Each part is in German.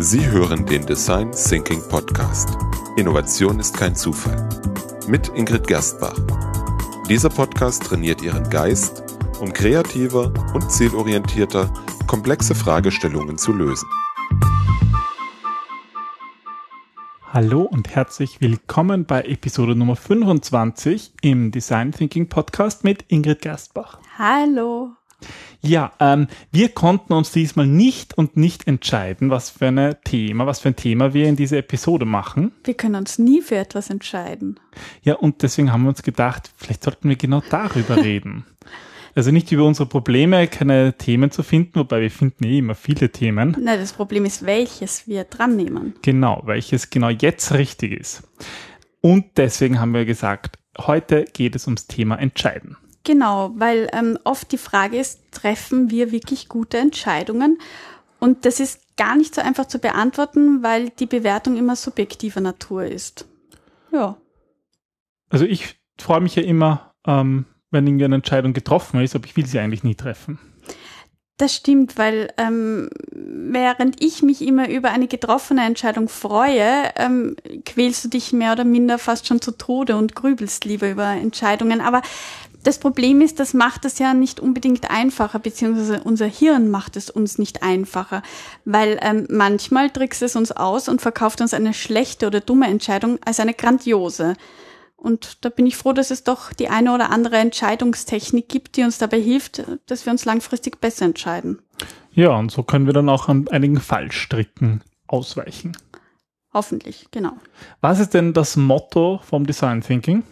Sie hören den Design Thinking Podcast. Innovation ist kein Zufall. Mit Ingrid Gerstbach. Dieser Podcast trainiert Ihren Geist, um kreativer und zielorientierter komplexe Fragestellungen zu lösen. Hallo und herzlich willkommen bei Episode Nummer 25 im Design Thinking Podcast mit Ingrid Gerstbach. Hallo. Ja, ähm, wir konnten uns diesmal nicht und nicht entscheiden, was für ein Thema, was für ein Thema wir in dieser Episode machen. Wir können uns nie für etwas entscheiden. Ja, und deswegen haben wir uns gedacht, vielleicht sollten wir genau darüber reden. Also nicht über unsere Probleme, keine Themen zu finden, wobei wir finden eh immer viele Themen. Nein, das Problem ist, welches wir dran nehmen. Genau, welches genau jetzt richtig ist. Und deswegen haben wir gesagt, heute geht es ums Thema Entscheiden. Genau, weil ähm, oft die Frage ist, treffen wir wirklich gute Entscheidungen? Und das ist gar nicht so einfach zu beantworten, weil die Bewertung immer subjektiver Natur ist. Ja. Also ich freue mich ja immer, ähm, wenn irgendwie eine Entscheidung getroffen ist, aber ich will sie eigentlich nie treffen. Das stimmt, weil ähm, während ich mich immer über eine getroffene Entscheidung freue, ähm, quälst du dich mehr oder minder fast schon zu Tode und grübelst lieber über Entscheidungen. Aber das Problem ist, das macht es ja nicht unbedingt einfacher, beziehungsweise unser Hirn macht es uns nicht einfacher, weil ähm, manchmal trickst es uns aus und verkauft uns eine schlechte oder dumme Entscheidung als eine grandiose. Und da bin ich froh, dass es doch die eine oder andere Entscheidungstechnik gibt, die uns dabei hilft, dass wir uns langfristig besser entscheiden. Ja, und so können wir dann auch an einigen Fallstricken ausweichen. Hoffentlich, genau. Was ist denn das Motto vom Design Thinking?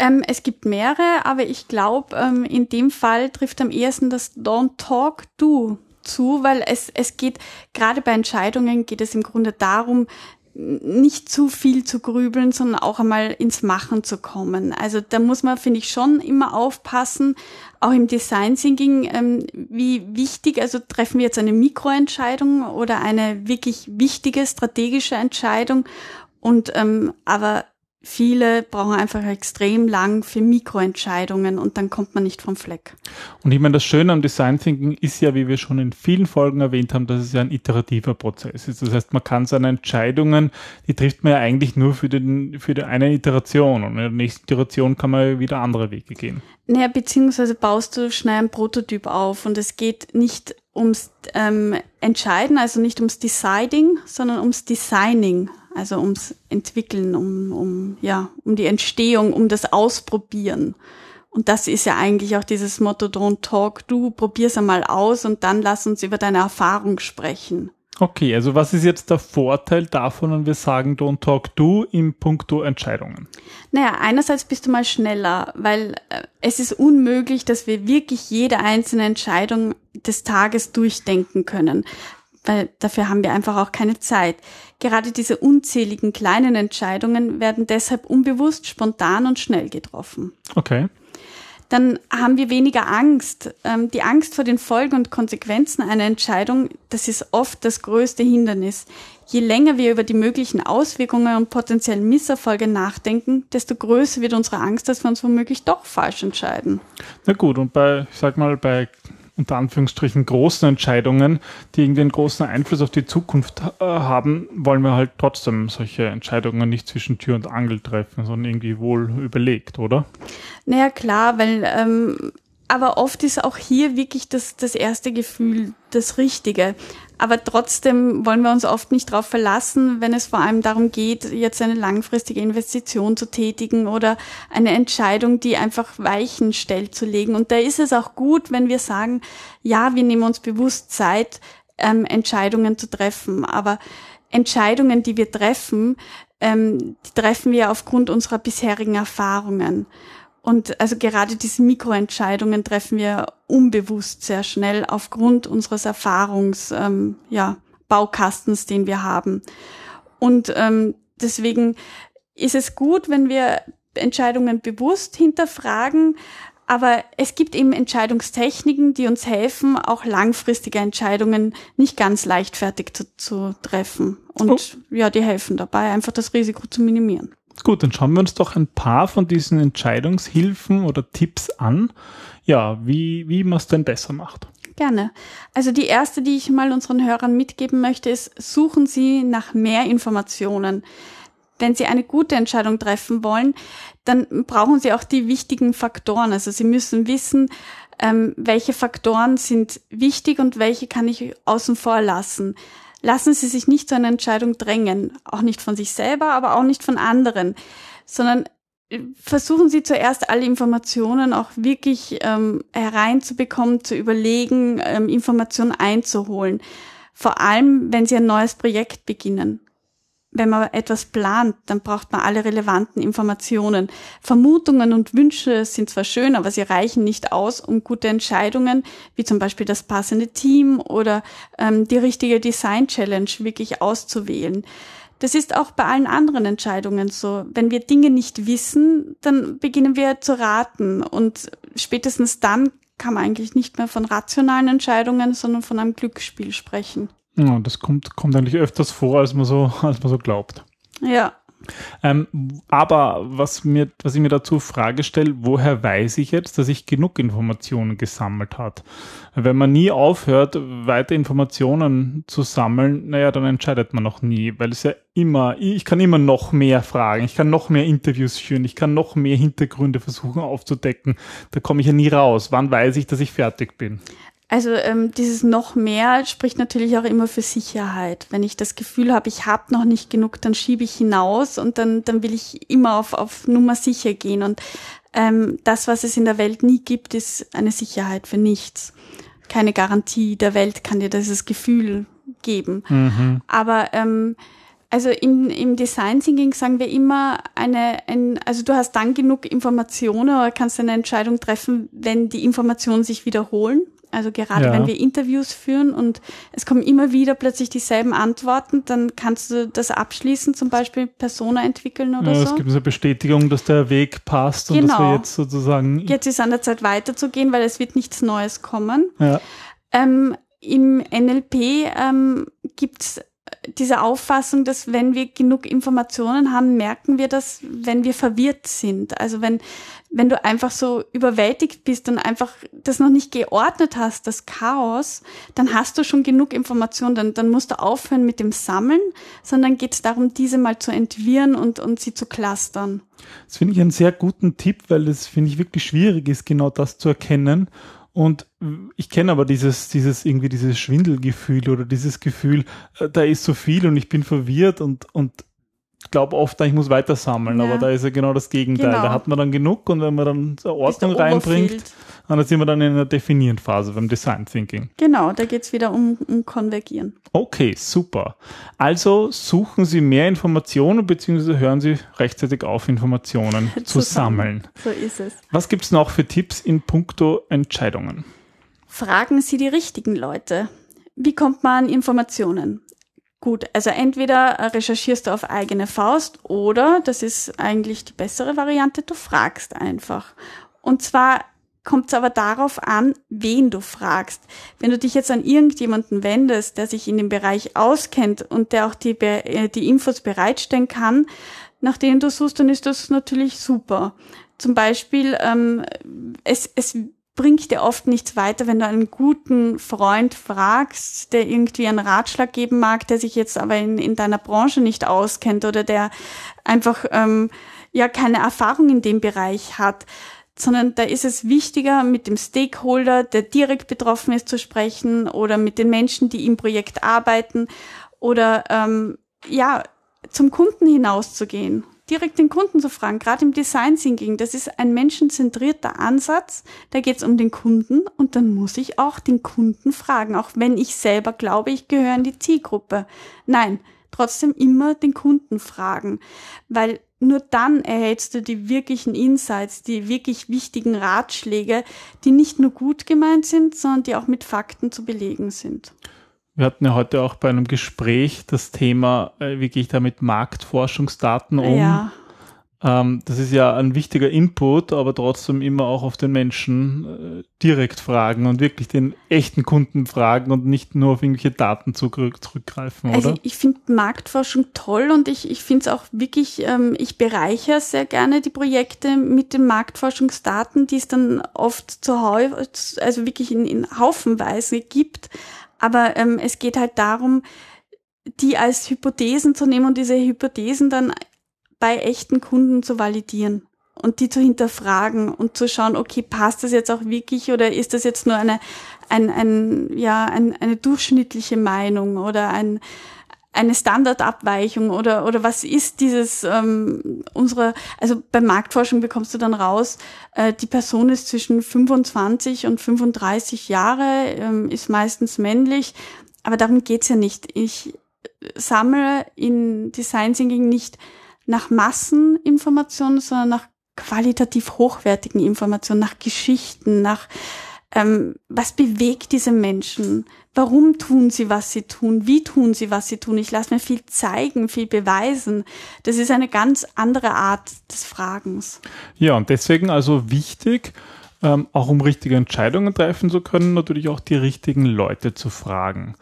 Ähm, es gibt mehrere, aber ich glaube, ähm, in dem Fall trifft am ehesten das Don't Talk, Do zu, weil es, es geht, gerade bei Entscheidungen geht es im Grunde darum, nicht zu viel zu grübeln, sondern auch einmal ins Machen zu kommen. Also da muss man, finde ich, schon immer aufpassen, auch im Design Thinking, ähm, wie wichtig, also treffen wir jetzt eine Mikroentscheidung oder eine wirklich wichtige strategische Entscheidung und ähm, aber Viele brauchen einfach extrem lang für Mikroentscheidungen und dann kommt man nicht vom Fleck. Und ich meine, das Schöne am Design Thinking ist ja, wie wir schon in vielen Folgen erwähnt haben, dass es ja ein iterativer Prozess ist. Das heißt, man kann seine Entscheidungen, die trifft man ja eigentlich nur für, den, für die eine Iteration und in der nächsten Iteration kann man wieder andere Wege gehen. Naja, beziehungsweise baust du schnell ein Prototyp auf und es geht nicht ums ähm, Entscheiden, also nicht ums Deciding, sondern ums Designing also ums Entwickeln, um, um, ja, um die Entstehung, um das Ausprobieren. Und das ist ja eigentlich auch dieses Motto Don't Talk, du probier's einmal aus und dann lass uns über deine Erfahrung sprechen. Okay, also was ist jetzt der Vorteil davon, wenn wir sagen Don't Talk Do im Punkto Entscheidungen? Naja, einerseits bist du mal schneller, weil äh, es ist unmöglich, dass wir wirklich jede einzelne Entscheidung des Tages durchdenken können weil dafür haben wir einfach auch keine Zeit. Gerade diese unzähligen kleinen Entscheidungen werden deshalb unbewusst, spontan und schnell getroffen. Okay. Dann haben wir weniger Angst. Ähm, die Angst vor den Folgen und Konsequenzen einer Entscheidung, das ist oft das größte Hindernis. Je länger wir über die möglichen Auswirkungen und potenziellen Misserfolge nachdenken, desto größer wird unsere Angst, dass wir uns womöglich doch falsch entscheiden. Na gut, und bei, ich sag mal, bei unter Anführungsstrichen großen Entscheidungen, die irgendwie einen großen Einfluss auf die Zukunft äh, haben, wollen wir halt trotzdem solche Entscheidungen nicht zwischen Tür und Angel treffen, sondern irgendwie wohl überlegt, oder? Naja, klar, weil ähm, aber oft ist auch hier wirklich das, das erste Gefühl das Richtige. Aber trotzdem wollen wir uns oft nicht darauf verlassen, wenn es vor allem darum geht, jetzt eine langfristige Investition zu tätigen oder eine Entscheidung, die einfach Weichen stellt, zu legen. Und da ist es auch gut, wenn wir sagen, ja, wir nehmen uns bewusst Zeit, ähm, Entscheidungen zu treffen. Aber Entscheidungen, die wir treffen, ähm, die treffen wir aufgrund unserer bisherigen Erfahrungen. Und also gerade diese Mikroentscheidungen treffen wir unbewusst sehr schnell aufgrund unseres Erfahrungs, ähm, ja, Baukastens, den wir haben. Und ähm, deswegen ist es gut, wenn wir Entscheidungen bewusst hinterfragen, aber es gibt eben Entscheidungstechniken, die uns helfen, auch langfristige Entscheidungen nicht ganz leichtfertig zu, zu treffen. Und oh. ja, die helfen dabei, einfach das Risiko zu minimieren. Gut, dann schauen wir uns doch ein paar von diesen Entscheidungshilfen oder Tipps an. Ja, wie, wie man es denn besser macht. Gerne. Also die erste, die ich mal unseren Hörern mitgeben möchte, ist, suchen Sie nach mehr Informationen. Wenn Sie eine gute Entscheidung treffen wollen, dann brauchen Sie auch die wichtigen Faktoren. Also Sie müssen wissen, ähm, welche Faktoren sind wichtig und welche kann ich außen vor lassen. Lassen Sie sich nicht zu einer Entscheidung drängen, auch nicht von sich selber, aber auch nicht von anderen, sondern versuchen Sie zuerst alle Informationen auch wirklich ähm, hereinzubekommen, zu überlegen, ähm, Informationen einzuholen. Vor allem, wenn Sie ein neues Projekt beginnen. Wenn man etwas plant, dann braucht man alle relevanten Informationen. Vermutungen und Wünsche sind zwar schön, aber sie reichen nicht aus, um gute Entscheidungen, wie zum Beispiel das passende Team oder ähm, die richtige Design Challenge wirklich auszuwählen. Das ist auch bei allen anderen Entscheidungen so. Wenn wir Dinge nicht wissen, dann beginnen wir zu raten und spätestens dann kann man eigentlich nicht mehr von rationalen Entscheidungen, sondern von einem Glücksspiel sprechen. Ja, das kommt, kommt eigentlich öfters vor, als man so, als man so glaubt. Ja. Ähm, aber was, mir, was ich mir dazu Frage stelle, woher weiß ich jetzt, dass ich genug Informationen gesammelt habe? Wenn man nie aufhört, weiter Informationen zu sammeln, naja, dann entscheidet man noch nie, weil es ja immer, ich kann immer noch mehr fragen, ich kann noch mehr Interviews führen, ich kann noch mehr Hintergründe versuchen aufzudecken. Da komme ich ja nie raus. Wann weiß ich, dass ich fertig bin? Also ähm, dieses noch mehr spricht natürlich auch immer für Sicherheit. Wenn ich das Gefühl habe, ich habe noch nicht genug, dann schiebe ich hinaus und dann, dann will ich immer auf, auf Nummer sicher gehen. Und ähm, das, was es in der Welt nie gibt, ist eine Sicherheit für nichts. Keine Garantie der Welt kann dir dieses Gefühl geben. Mhm. Aber ähm, also im, im Design Thinking sagen wir immer eine, ein, also du hast dann genug Informationen oder kannst eine Entscheidung treffen, wenn die Informationen sich wiederholen. Also gerade ja. wenn wir Interviews führen und es kommen immer wieder plötzlich dieselben Antworten, dann kannst du das abschließen, zum Beispiel Persona entwickeln oder ja, so. Es gibt eine Bestätigung, dass der Weg passt genau. und dass wir genau. jetzt sozusagen. Jetzt ist an der Zeit weiterzugehen, weil es wird nichts Neues kommen. Ja. Ähm, Im NLP ähm, gibt diese Auffassung, dass wenn wir genug Informationen haben, merken wir das, wenn wir verwirrt sind. Also wenn, wenn du einfach so überwältigt bist und einfach das noch nicht geordnet hast, das Chaos, dann hast du schon genug Informationen, dann, dann musst du aufhören mit dem Sammeln, sondern geht es darum, diese mal zu entwirren und, und sie zu clustern. Das finde ich einen sehr guten Tipp, weil es, finde ich, wirklich schwierig ist, genau das zu erkennen. Und ich kenne aber dieses, dieses irgendwie dieses Schwindelgefühl oder dieses Gefühl, äh, da ist so viel und ich bin verwirrt und, und glaube oft, ich muss weiter sammeln, ja. aber da ist ja genau das Gegenteil. Genau. Da hat man dann genug und wenn man dann Ordnung reinbringt, dann sind wir dann in einer definierenden Phase beim Design Thinking. Genau, da geht es wieder um, um Konvergieren. Okay, super. Also suchen Sie mehr Informationen bzw. hören Sie rechtzeitig auf, Informationen zu sammeln. So ist es. Was gibt es noch für Tipps in puncto Entscheidungen? Fragen Sie die richtigen Leute. Wie kommt man an Informationen? Gut, also entweder recherchierst du auf eigene Faust oder, das ist eigentlich die bessere Variante, du fragst einfach. Und zwar kommt es aber darauf an, wen du fragst. Wenn du dich jetzt an irgendjemanden wendest, der sich in dem Bereich auskennt und der auch die, äh, die Infos bereitstellen kann, nach denen du suchst, dann ist das natürlich super. Zum Beispiel, ähm, es, es bringt dir oft nichts weiter, wenn du einen guten Freund fragst, der irgendwie einen Ratschlag geben mag, der sich jetzt aber in, in deiner Branche nicht auskennt oder der einfach ähm, ja keine Erfahrung in dem Bereich hat sondern da ist es wichtiger, mit dem Stakeholder, der direkt betroffen ist, zu sprechen oder mit den Menschen, die im Projekt arbeiten oder ähm, ja zum Kunden hinauszugehen direkt den Kunden zu fragen, gerade im Design Thinking, das ist ein menschenzentrierter Ansatz, da geht es um den Kunden und dann muss ich auch den Kunden fragen, auch wenn ich selber glaube, ich gehöre in die Zielgruppe. Nein, trotzdem immer den Kunden fragen, weil nur dann erhältst du die wirklichen Insights, die wirklich wichtigen Ratschläge, die nicht nur gut gemeint sind, sondern die auch mit Fakten zu belegen sind. Wir hatten ja heute auch bei einem Gespräch das Thema, äh, wie gehe ich da mit Marktforschungsdaten um? Ja. Ähm, das ist ja ein wichtiger Input, aber trotzdem immer auch auf den Menschen äh, direkt fragen und wirklich den echten Kunden fragen und nicht nur auf irgendwelche Daten zurück, zurückgreifen, also oder? Also ich finde Marktforschung toll und ich, ich finde es auch wirklich, ähm, ich bereichere sehr gerne die Projekte mit den Marktforschungsdaten, die es dann oft zu also wirklich in, in Haufenweise gibt. Aber ähm, es geht halt darum, die als Hypothesen zu nehmen und diese Hypothesen dann bei echten Kunden zu validieren und die zu hinterfragen und zu schauen, okay, passt das jetzt auch wirklich oder ist das jetzt nur eine, ein, ein, ja, ein, eine durchschnittliche Meinung oder ein, eine Standardabweichung oder, oder was ist dieses ähm, unsere, also bei Marktforschung bekommst du dann raus, äh, die Person ist zwischen 25 und 35 Jahre, ähm, ist meistens männlich, aber darum geht's ja nicht. Ich sammle in Design Thinking nicht nach Masseninformationen, sondern nach qualitativ hochwertigen Informationen, nach Geschichten, nach ähm, was bewegt diese Menschen, warum tun sie, was sie tun, wie tun sie, was sie tun. Ich lasse mir viel zeigen, viel beweisen. Das ist eine ganz andere Art des Fragens. Ja, und deswegen also wichtig, ähm, auch um richtige Entscheidungen treffen zu können, natürlich auch die richtigen Leute zu fragen.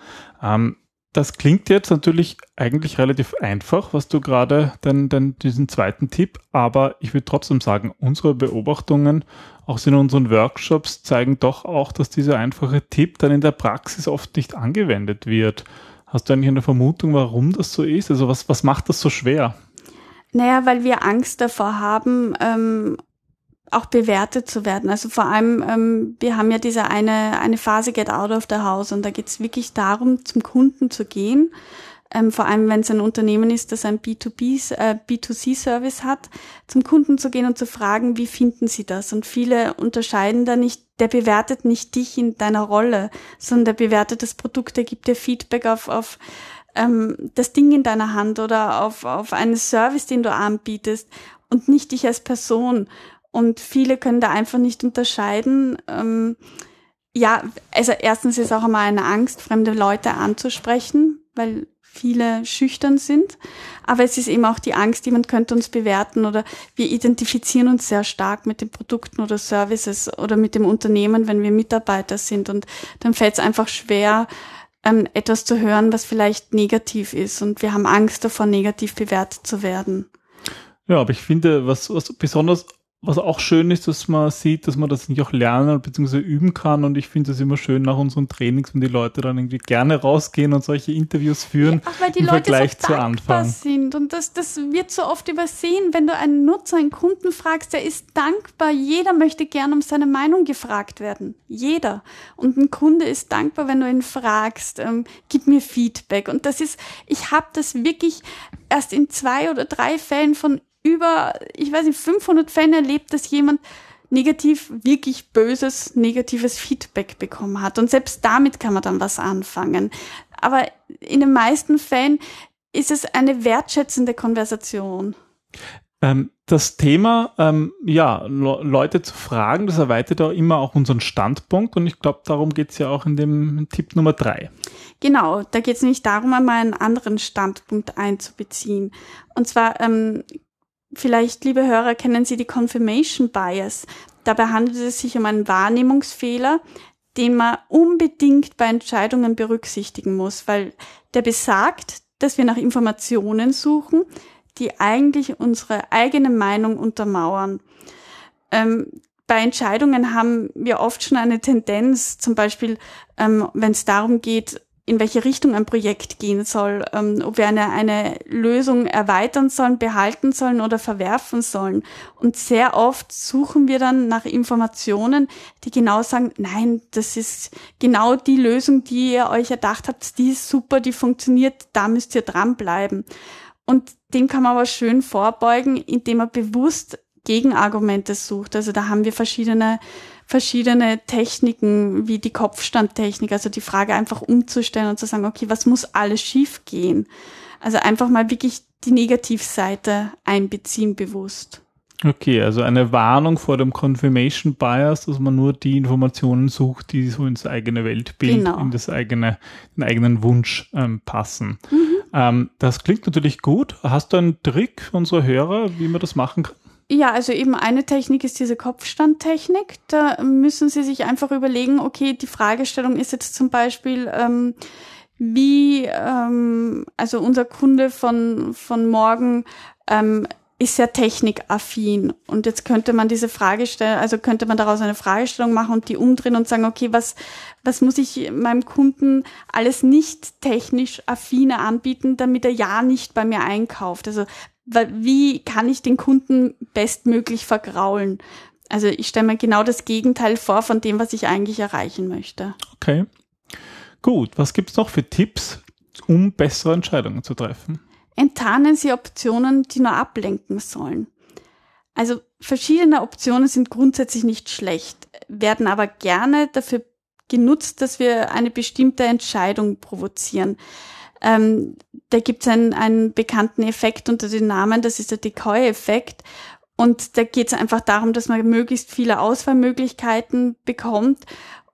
Ähm, das klingt jetzt natürlich eigentlich relativ einfach, was du gerade, denn, denn diesen zweiten Tipp, aber ich würde trotzdem sagen, unsere Beobachtungen, auch in unseren Workshops, zeigen doch auch, dass dieser einfache Tipp dann in der Praxis oft nicht angewendet wird. Hast du eigentlich eine Vermutung, warum das so ist? Also was, was macht das so schwer? Naja, weil wir Angst davor haben, ähm, auch bewertet zu werden. Also vor allem, ähm, wir haben ja diese eine, eine Phase Get Out of the House und da geht es wirklich darum, zum Kunden zu gehen. Ähm, vor allem, wenn es ein Unternehmen ist, das ein B2B, äh, B2C-Service hat, zum Kunden zu gehen und zu fragen, wie finden Sie das? Und viele unterscheiden da nicht, der bewertet nicht dich in deiner Rolle, sondern der bewertet das Produkt, der gibt dir Feedback auf, auf ähm, das Ding in deiner Hand oder auf, auf einen Service, den du anbietest und nicht dich als Person. Und viele können da einfach nicht unterscheiden. Ähm, ja, also erstens ist auch einmal eine Angst, fremde Leute anzusprechen, weil viele schüchtern sind. Aber es ist eben auch die Angst, jemand könnte uns bewerten oder wir identifizieren uns sehr stark mit den Produkten oder Services oder mit dem Unternehmen, wenn wir Mitarbeiter sind. Und dann fällt es einfach schwer, ähm, etwas zu hören, was vielleicht negativ ist. Und wir haben Angst davor, negativ bewertet zu werden. Ja, aber ich finde, was, was besonders was auch schön ist, dass man sieht, dass man das nicht auch lernen bzw. üben kann. Und ich finde es immer schön nach unseren Trainings, wenn die Leute dann irgendwie gerne rausgehen und solche Interviews führen ja, weil die im Leute Vergleich so zu Anfang. sind. Und das, das wird so oft übersehen, wenn du einen Nutzer, einen Kunden fragst, der ist dankbar. Jeder möchte gerne um seine Meinung gefragt werden. Jeder. Und ein Kunde ist dankbar, wenn du ihn fragst, ähm, gib mir Feedback. Und das ist, ich habe das wirklich erst in zwei oder drei Fällen von über, ich weiß nicht, 500 Fällen erlebt, dass jemand negativ, wirklich böses, negatives Feedback bekommen hat. Und selbst damit kann man dann was anfangen. Aber in den meisten Fällen ist es eine wertschätzende Konversation. Ähm, das Thema, ähm, ja, Leute zu fragen, das erweitert auch immer auch unseren Standpunkt und ich glaube, darum geht es ja auch in dem Tipp Nummer drei. Genau, da geht es nämlich darum, einmal einen anderen Standpunkt einzubeziehen. Und zwar ähm, Vielleicht, liebe Hörer, kennen Sie die Confirmation Bias. Dabei handelt es sich um einen Wahrnehmungsfehler, den man unbedingt bei Entscheidungen berücksichtigen muss, weil der besagt, dass wir nach Informationen suchen, die eigentlich unsere eigene Meinung untermauern. Ähm, bei Entscheidungen haben wir oft schon eine Tendenz, zum Beispiel, ähm, wenn es darum geht, in welche Richtung ein Projekt gehen soll, ähm, ob wir eine, eine Lösung erweitern sollen, behalten sollen oder verwerfen sollen. Und sehr oft suchen wir dann nach Informationen, die genau sagen, nein, das ist genau die Lösung, die ihr euch erdacht habt, die ist super, die funktioniert, da müsst ihr dranbleiben. Und dem kann man aber schön vorbeugen, indem man bewusst Gegenargumente sucht. Also da haben wir verschiedene verschiedene Techniken wie die Kopfstandtechnik, also die Frage einfach umzustellen und zu sagen, okay, was muss alles schief gehen? Also einfach mal wirklich die Negativseite einbeziehen bewusst. Okay, also eine Warnung vor dem Confirmation Bias, dass man nur die Informationen sucht, die so ins eigene Weltbild, genau. in das eigene, den eigenen Wunsch ähm, passen. Mhm. Ähm, das klingt natürlich gut. Hast du einen Trick für unsere Hörer, wie man das machen kann? Ja, also eben eine Technik ist diese Kopfstandtechnik. Da müssen Sie sich einfach überlegen, okay, die Fragestellung ist jetzt zum Beispiel, ähm, wie, ähm, also unser Kunde von, von morgen ähm, ist sehr technikaffin. Und jetzt könnte man diese Frage stellen, also könnte man daraus eine Fragestellung machen und die umdrehen und sagen, okay, was, was muss ich meinem Kunden alles nicht technisch affine anbieten, damit er ja nicht bei mir einkauft? Also, wie kann ich den Kunden bestmöglich vergraulen? Also ich stelle mir genau das Gegenteil vor von dem, was ich eigentlich erreichen möchte. Okay. Gut, was gibt's noch für Tipps, um bessere Entscheidungen zu treffen? enttarnen Sie Optionen, die nur ablenken sollen. Also verschiedene Optionen sind grundsätzlich nicht schlecht, werden aber gerne dafür genutzt, dass wir eine bestimmte Entscheidung provozieren. Ähm, da gibt es einen, einen bekannten Effekt unter dem Namen, das ist der Decoy-Effekt. Und da geht es einfach darum, dass man möglichst viele Auswahlmöglichkeiten bekommt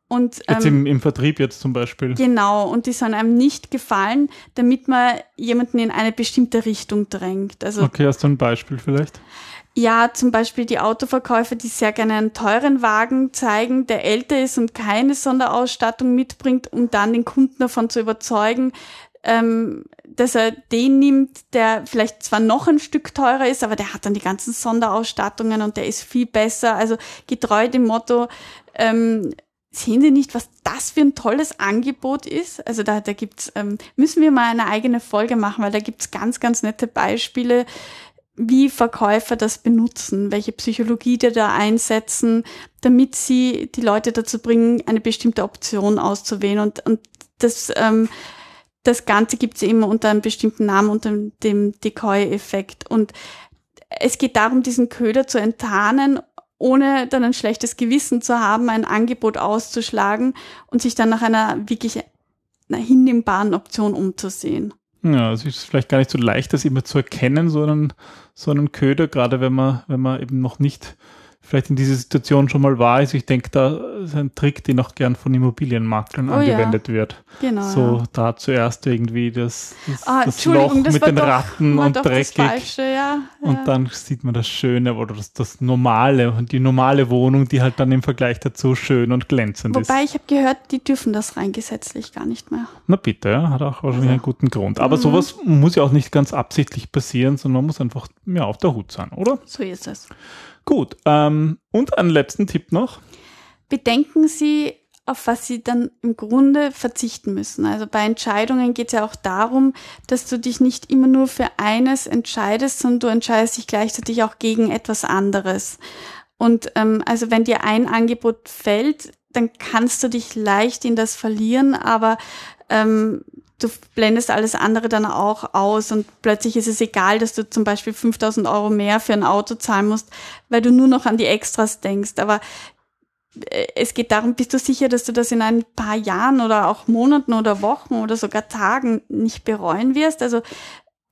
und, jetzt ähm, im, im Vertrieb jetzt zum Beispiel. Genau, und die sollen einem nicht gefallen, damit man jemanden in eine bestimmte Richtung drängt. Also, okay, hast du ein Beispiel vielleicht? Ja, zum Beispiel die Autoverkäufer, die sehr gerne einen teuren Wagen zeigen, der älter ist und keine Sonderausstattung mitbringt, um dann den Kunden davon zu überzeugen, ähm, dass er den nimmt, der vielleicht zwar noch ein Stück teurer ist, aber der hat dann die ganzen Sonderausstattungen und der ist viel besser. Also getreu dem Motto, ähm, Sehen Sie nicht, was das für ein tolles Angebot ist? Also da, da gibt's, ähm, müssen wir mal eine eigene Folge machen, weil da gibt's ganz, ganz nette Beispiele, wie Verkäufer das benutzen, welche Psychologie die da einsetzen, damit sie die Leute dazu bringen, eine bestimmte Option auszuwählen. Und, und das, ähm, das Ganze gibt's eben unter einem bestimmten Namen, unter dem Decoy-Effekt. Und es geht darum, diesen Köder zu enttarnen ohne dann ein schlechtes Gewissen zu haben, ein Angebot auszuschlagen und sich dann nach einer wirklich einer hinnehmbaren Option umzusehen. Ja, es ist vielleicht gar nicht so leicht, das immer zu erkennen, so einen, so einen Köder, gerade wenn man, wenn man eben noch nicht vielleicht in dieser Situation schon mal war. Also ich denke, da ist ein Trick, den auch gern von Immobilienmaklern oh, angewendet ja. wird. Genau. So ja. da zuerst irgendwie das, das, ah, das Loch das mit den doch, Ratten und dreckig. Falsche, ja, und dann sieht man das Schöne oder das, das Normale und die normale Wohnung, die halt dann im Vergleich dazu schön und glänzend Wobei ist. Wobei ich habe gehört, die dürfen das rein gesetzlich gar nicht mehr. Na bitte, ja, hat auch wahrscheinlich also. einen guten Grund. Aber mhm. sowas muss ja auch nicht ganz absichtlich passieren, sondern man muss einfach ja, auf der Hut sein, oder? So ist es. Gut, ähm, und einen letzten Tipp noch. Bedenken Sie, auf was Sie dann im Grunde verzichten müssen. Also bei Entscheidungen geht es ja auch darum, dass du dich nicht immer nur für eines entscheidest, sondern du entscheidest dich gleichzeitig auch gegen etwas anderes. Und ähm, also wenn dir ein Angebot fällt, dann kannst du dich leicht in das verlieren, aber ähm, du blendest alles andere dann auch aus und plötzlich ist es egal, dass du zum Beispiel 5000 Euro mehr für ein Auto zahlen musst, weil du nur noch an die Extras denkst. Aber äh, es geht darum, bist du sicher, dass du das in ein paar Jahren oder auch Monaten oder Wochen oder sogar Tagen nicht bereuen wirst? Also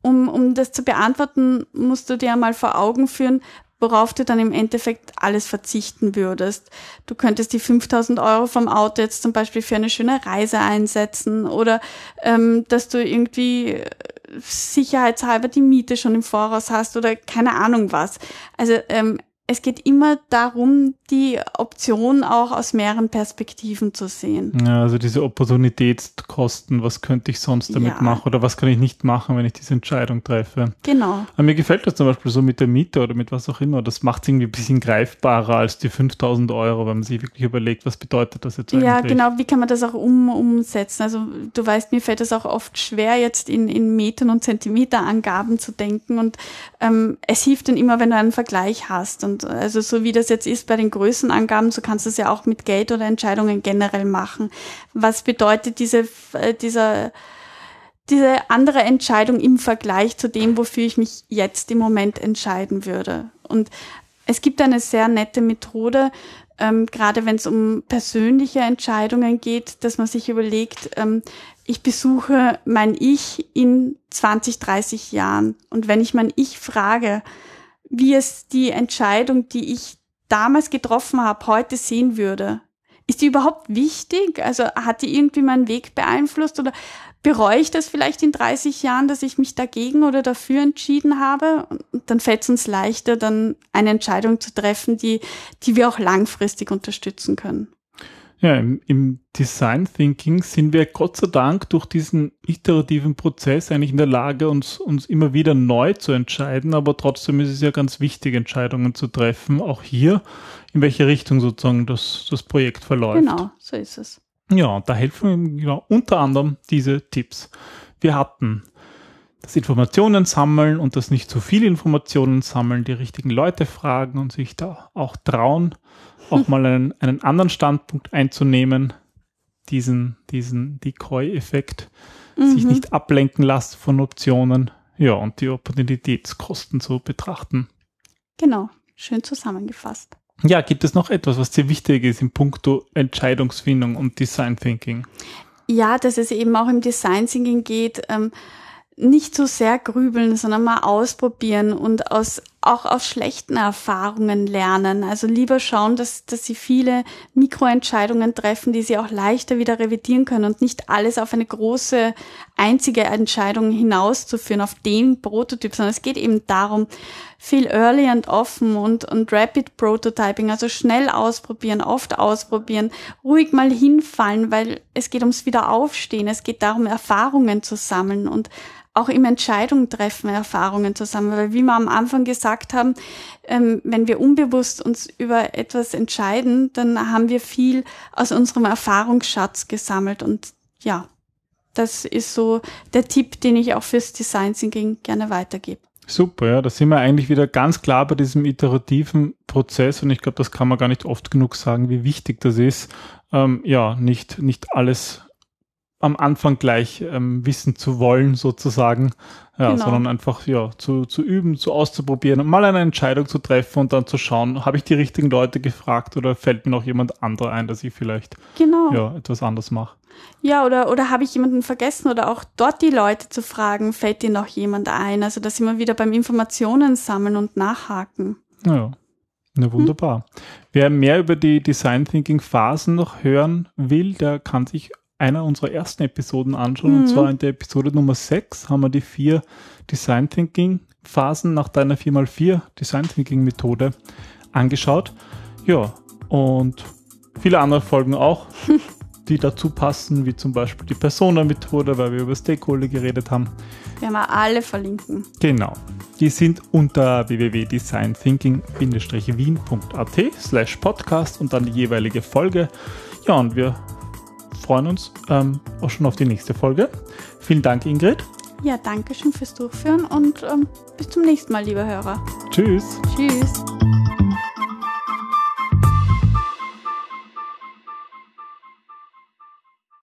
um, um das zu beantworten, musst du dir mal vor Augen führen, worauf du dann im Endeffekt alles verzichten würdest. Du könntest die 5000 Euro vom Auto jetzt zum Beispiel für eine schöne Reise einsetzen oder ähm, dass du irgendwie äh, sicherheitshalber die Miete schon im Voraus hast oder keine Ahnung was. Also ähm, es geht immer darum, die Option auch aus mehreren Perspektiven zu sehen. Ja, also diese Opportunitätskosten, was könnte ich sonst damit ja. machen oder was kann ich nicht machen, wenn ich diese Entscheidung treffe. Genau. Aber mir gefällt das zum Beispiel so mit der Miete oder mit was auch immer. Das macht es irgendwie ein bisschen greifbarer als die 5000 Euro, wenn man sich wirklich überlegt, was bedeutet das jetzt eigentlich. Ja, genau. Wie kann man das auch um, umsetzen? Also du weißt, mir fällt es auch oft schwer, jetzt in, in Metern und Zentimeterangaben zu denken und ähm, es hilft dann immer, wenn du einen Vergleich hast und also so wie das jetzt ist bei den Größenangaben, so kannst du es ja auch mit Geld oder Entscheidungen generell machen. Was bedeutet diese, äh, dieser, diese andere Entscheidung im Vergleich zu dem, wofür ich mich jetzt im Moment entscheiden würde? Und es gibt eine sehr nette Methode, ähm, gerade wenn es um persönliche Entscheidungen geht, dass man sich überlegt, ähm, ich besuche mein Ich in 20, 30 Jahren. Und wenn ich mein Ich frage, wie es die Entscheidung, die ich damals getroffen habe, heute sehen würde, ist die überhaupt wichtig? Also hat die irgendwie meinen Weg beeinflusst oder bereue ich das vielleicht in 30 Jahren, dass ich mich dagegen oder dafür entschieden habe? Und dann fällt es uns leichter, dann eine Entscheidung zu treffen, die, die wir auch langfristig unterstützen können. Ja, im, im, Design Thinking sind wir Gott sei Dank durch diesen iterativen Prozess eigentlich in der Lage, uns, uns immer wieder neu zu entscheiden, aber trotzdem ist es ja ganz wichtig, Entscheidungen zu treffen, auch hier, in welche Richtung sozusagen das, das Projekt verläuft. Genau, so ist es. Ja, und da helfen genau, unter anderem diese Tipps. Wir hatten das Informationen sammeln und das nicht zu viel Informationen sammeln, die richtigen Leute fragen und sich da auch trauen, auch mal einen, einen anderen Standpunkt einzunehmen, diesen, diesen Decoy-Effekt, mhm. sich nicht ablenken lassen von Optionen, ja, und die Opportunitätskosten zu betrachten. Genau, schön zusammengefasst. Ja, gibt es noch etwas, was dir wichtig ist im Punkto Entscheidungsfindung und Design Thinking? Ja, dass es eben auch im Design Thinking geht, ähm, nicht so sehr grübeln, sondern mal ausprobieren und aus, auch aus schlechten Erfahrungen lernen. Also lieber schauen, dass, dass sie viele Mikroentscheidungen treffen, die sie auch leichter wieder revidieren können und nicht alles auf eine große, einzige Entscheidung hinauszuführen, auf den Prototyp, sondern es geht eben darum, viel early und offen und, und rapid Prototyping, also schnell ausprobieren, oft ausprobieren, ruhig mal hinfallen, weil es geht ums Wiederaufstehen, es geht darum, Erfahrungen zu sammeln und auch im Entscheidungen treffen Erfahrungen zusammen, weil wie wir am Anfang gesagt haben, ähm, wenn wir unbewusst uns über etwas entscheiden, dann haben wir viel aus unserem Erfahrungsschatz gesammelt. Und ja, das ist so der Tipp, den ich auch fürs Design Thinking gerne weitergebe. Super, ja, da sind wir eigentlich wieder ganz klar bei diesem iterativen Prozess. Und ich glaube, das kann man gar nicht oft genug sagen, wie wichtig das ist, ähm, ja, nicht, nicht alles am Anfang gleich ähm, wissen zu wollen, sozusagen, ja, genau. sondern einfach ja zu, zu üben, zu auszuprobieren und mal eine Entscheidung zu treffen und dann zu schauen, habe ich die richtigen Leute gefragt oder fällt mir noch jemand anderer ein, dass ich vielleicht genau. ja, etwas anders mache. Ja, oder, oder habe ich jemanden vergessen oder auch dort die Leute zu fragen, fällt dir noch jemand ein? Also dass immer wieder beim Informationen sammeln und nachhaken. Ja. Na wunderbar. Hm. Wer mehr über die Design Thinking Phasen noch hören will, der kann sich einer unserer ersten Episoden anschauen. Mhm. Und zwar in der Episode Nummer 6 haben wir die vier Design Thinking Phasen nach deiner 4x4 Design Thinking Methode angeschaut. Ja, und viele andere Folgen auch, die dazu passen, wie zum Beispiel die Persona-Methode, weil wir über Stakeholder geredet haben. Wir haben alle verlinken. Genau. Die sind unter www.designthinking-wien.at slash podcast und dann die jeweilige Folge. Ja, und wir freuen uns ähm, auch schon auf die nächste Folge. Vielen Dank, Ingrid. Ja, danke schön fürs Durchführen und ähm, bis zum nächsten Mal, liebe Hörer. Tschüss. Tschüss.